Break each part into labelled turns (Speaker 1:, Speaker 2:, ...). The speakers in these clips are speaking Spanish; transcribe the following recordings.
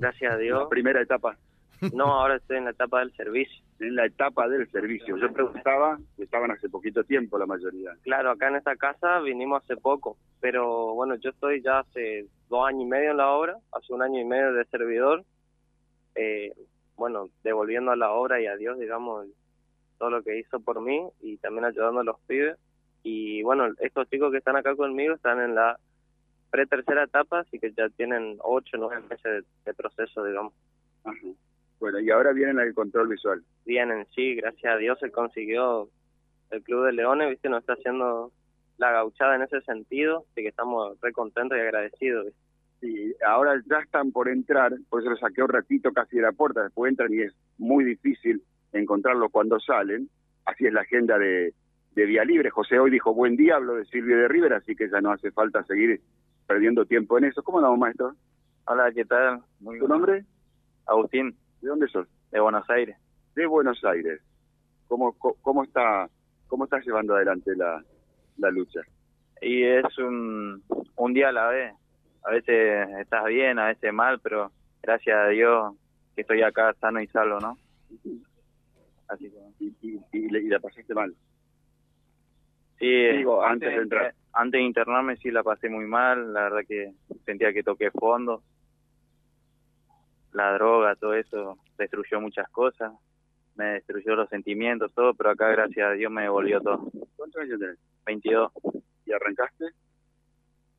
Speaker 1: gracias a Dios.
Speaker 2: La primera etapa.
Speaker 1: No, ahora estoy en la etapa del servicio.
Speaker 2: En la etapa del servicio. Yo preguntaba, estaban hace poquito tiempo la mayoría.
Speaker 1: Claro, acá en esta casa vinimos hace poco, pero bueno, yo estoy ya hace dos años y medio en la obra, hace un año y medio de servidor, eh, bueno, devolviendo a la obra y a Dios, digamos, todo lo que hizo por mí y también ayudando a los pibes. Y bueno, estos chicos que están acá conmigo están en la pre-tercera etapa, así que ya tienen ocho, nueve meses de, proceso, digamos.
Speaker 2: Bueno, y ahora vienen al control visual.
Speaker 1: Vienen, sí, gracias a Dios se consiguió el Club de Leones, viste, nos está haciendo la gauchada en ese sentido, así que estamos re contentos y agradecidos.
Speaker 2: Sí, ahora ya están por entrar, por eso lo saqué un ratito casi de la puerta, después entran y es muy difícil encontrarlo cuando salen, así es la agenda de, de Vía Libre. José hoy dijo buen diablo de Silvio de Rivera, así que ya no hace falta seguir perdiendo tiempo en eso. ¿Cómo andamos, maestro?
Speaker 3: Hola, ¿qué tal?
Speaker 2: Muy ¿Tu nombre?
Speaker 3: Agustín.
Speaker 2: ¿De dónde sos?
Speaker 3: De Buenos Aires.
Speaker 2: De Buenos Aires. ¿Cómo, cómo, está cómo está llevando adelante la, la lucha?
Speaker 3: Y es un, un día a la vez. A veces estás bien, a veces mal, pero gracias a Dios que estoy acá sano y salvo, ¿no?
Speaker 2: Así que... ¿Y, y, la pasaste mal?
Speaker 3: Sí, Digo, antes, de entrar. Antes de internarme sí la pasé muy mal, la verdad que sentía que toqué fondo. La droga, todo eso destruyó muchas cosas, me destruyó los sentimientos, todo, pero acá gracias a Dios me devolvió todo.
Speaker 2: ¿Cuántos años tenés?
Speaker 3: 22.
Speaker 2: ¿Y arrancaste?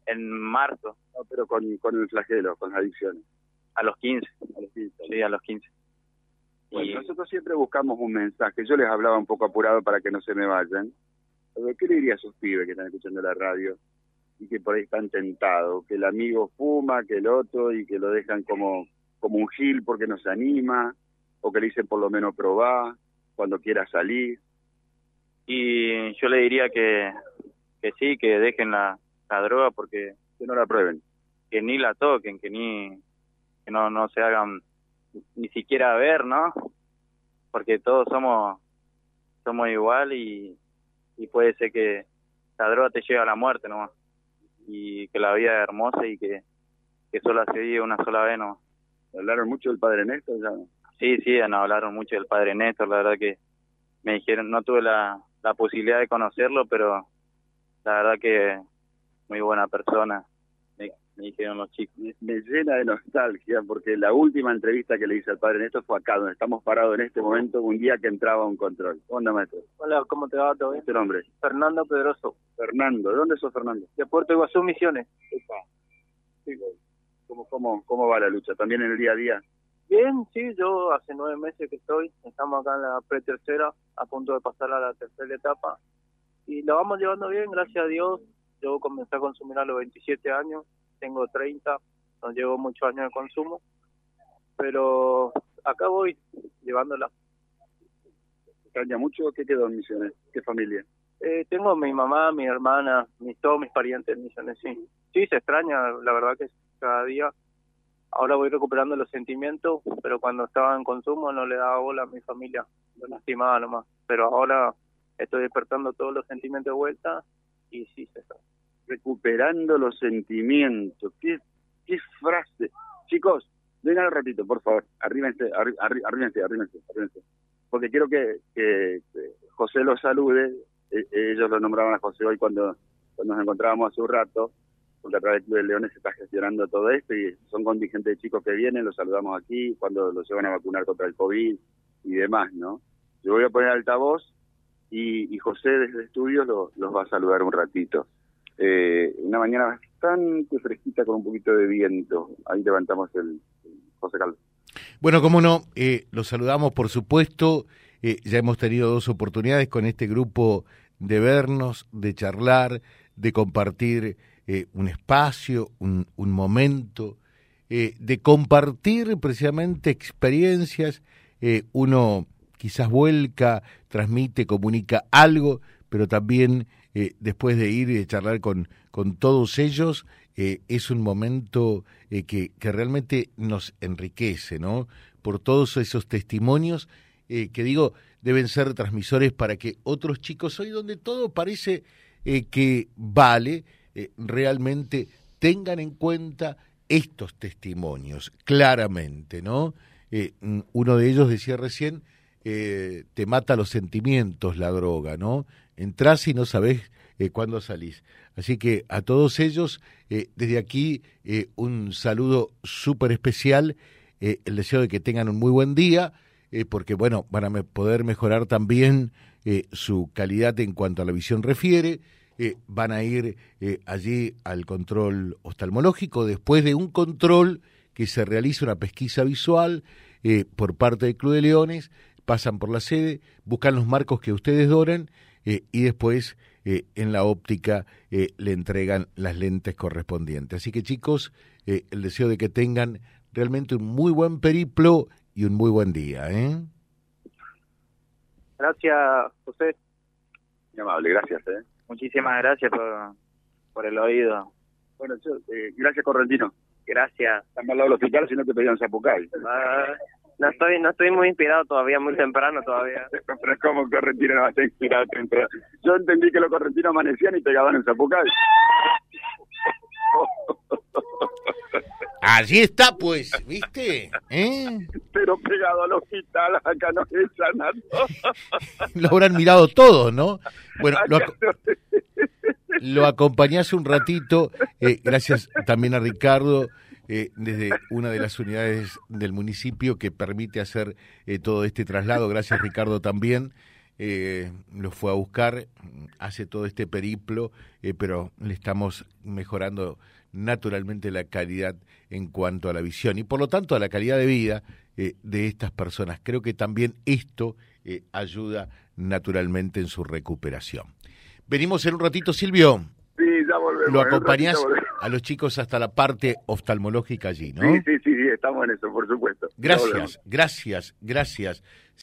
Speaker 3: En marzo.
Speaker 2: No, pero con, con el flagelo, con las adicciones.
Speaker 3: A los 15.
Speaker 2: A los 15.
Speaker 3: Sí, a los 15.
Speaker 2: y... nosotros siempre buscamos un mensaje. Yo les hablaba un poco apurado para que no se me vayan. ¿Qué le diría a esos pibes que están escuchando la radio y que por ahí están tentados? Que el amigo fuma, que el otro y que lo dejan como, como un gil porque no se anima, o que le dicen por lo menos probar cuando quiera salir.
Speaker 3: Y yo le diría que, que sí, que dejen la, la droga porque...
Speaker 2: Que no la prueben.
Speaker 3: Que ni la toquen, que ni que no, no se hagan ni siquiera ver, ¿no? Porque todos somos somos igual y, y puede ser que la droga te lleve a la muerte nomás y que la vida es hermosa y que, que solo se vive una sola vez nomás.
Speaker 2: ¿Hablaron mucho del Padre Néstor ya?
Speaker 3: Sí, sí, hablaron mucho del Padre Néstor, la verdad que me dijeron, no tuve la, la posibilidad de conocerlo, pero la verdad que muy buena persona me dijeron los chicos.
Speaker 2: Me, llena de nostalgia porque la última entrevista que le hice al padre Néstor fue acá, donde estamos parados en este momento, un día que entraba un control. Onda, maestro.
Speaker 1: Hola, ¿cómo te va? ¿Todo bien?
Speaker 2: ¿Este nombre?
Speaker 1: Fernando Pedroso.
Speaker 2: Fernando, ¿de dónde sos, Fernando?
Speaker 1: De Puerto Iguazú, Misiones.
Speaker 2: ¿Cómo, cómo, ¿Cómo va la lucha? ¿También en el día a día?
Speaker 1: Bien, sí, yo hace nueve meses que estoy, estamos acá en la pre-tercera, a punto de pasar a la tercera etapa, y lo vamos llevando bien, gracias a Dios. Yo comencé a consumir a los 27 años, tengo 30, no llevo muchos años de consumo, pero acá voy llevándola.
Speaker 2: ¿Extraña mucho? ¿Qué quedó en Misiones? ¿Qué familia?
Speaker 1: Eh, tengo mi mamá, mi hermana, mis, todos mis parientes en Misiones, sí. Sí, se extraña, la verdad que cada día. Ahora voy recuperando los sentimientos, pero cuando estaba en consumo no le daba bola a mi familia, lo lastimaba nomás. Pero ahora estoy despertando todos los sentimientos de vuelta y sí se extraña
Speaker 2: recuperando los sentimientos. ¿Qué, qué frase? Chicos, vengan un ratito, por favor. Arrímense, arrímense, arrímense, arrímense. Porque quiero que, que, José los salude. E, ellos lo nombraban a José hoy cuando, cuando nos encontrábamos hace un rato, porque a través de Leones se está gestionando todo esto y son contingentes de chicos que vienen, los saludamos aquí, cuando los llevan a vacunar contra el COVID y demás, ¿no? Yo voy a poner altavoz y, y José desde estudios los va a saludar un ratito eh, una mañana bastante fresquita con un poquito de viento. Ahí levantamos el, José Carlos.
Speaker 4: Bueno, como no, eh, los saludamos por supuesto. Eh, ya hemos tenido dos oportunidades con este grupo de vernos, de charlar, de compartir un espacio, un momento, de compartir precisamente experiencias. uno quizás vuelca, transmite, comunica algo, pero también eh, después de ir y charlar con, con todos ellos, eh, es un momento eh, que, que, realmente nos enriquece, ¿no? Por todos esos testimonios que digo, deben ser transmisores para que otros chicos, hoy donde todo parece que vale, realmente tengan en cuenta estos testimonios, claramente, ¿no? Mm, uno de ellos decía recién, eh, te mata los sentimientos la droga, ¿no? Entrás y no sabés eh, cuándo salís. Así que a todos ellos, desde aquí, un saludo súper especial, el deseo de que tengan un muy buen día, porque, bueno, van a poder mejorar también su calidad en cuanto a la visión refiere, van a ir allí al control oftalmológico después de un control que se realiza una pesquisa visual eh, por parte del Club de Leones, pasan por la sede, buscan los marcos que ustedes doran eh, y después eh, en la óptica le entregan las lentes correspondientes. Así que chicos, el deseo de que tengan realmente un muy buen periplo y un muy buen día.
Speaker 1: Gracias, José.
Speaker 2: Muy amable, gracias.
Speaker 3: Muchísimas gracias por, por el oído.
Speaker 2: Bueno, gracias Correntino.
Speaker 1: Gracias.
Speaker 2: Estamos al lado del hospital, si no te pedían Zapucay.
Speaker 1: No estoy, no estoy muy inspirado todavía, muy temprano todavía.
Speaker 2: Pero es como Correntino no va a estar inspirado Yo entendí que los correntinos amanecían y pegaban en Zapucay.
Speaker 4: Allí está, pues, ¿viste? ¿Eh?
Speaker 2: Pero pegado al hospital, acá no echan nada.
Speaker 4: lo habrán mirado todos, ¿no? Bueno, lo, lo acompañé hace un ratito, eh, gracias también a Ricardo, eh, desde una de las unidades del municipio que permite hacer eh, todo este traslado. Gracias Ricardo también. lo fue a buscar, hace todo este periplo, pero le estamos mejorando naturalmente la calidad en cuanto a la visión y por lo tanto a la calidad de vida de estas personas. Creo que también esto ayuda naturalmente en su recuperación. Venimos en un ratito, Silvio.
Speaker 2: Sí, ya volvemos.
Speaker 4: Lo acompañás a los chicos hasta la parte oftalmológica allí, ¿no?
Speaker 2: Sí, sí, sí, estamos en eso, por supuesto.
Speaker 4: Gracias, gracias, gracias.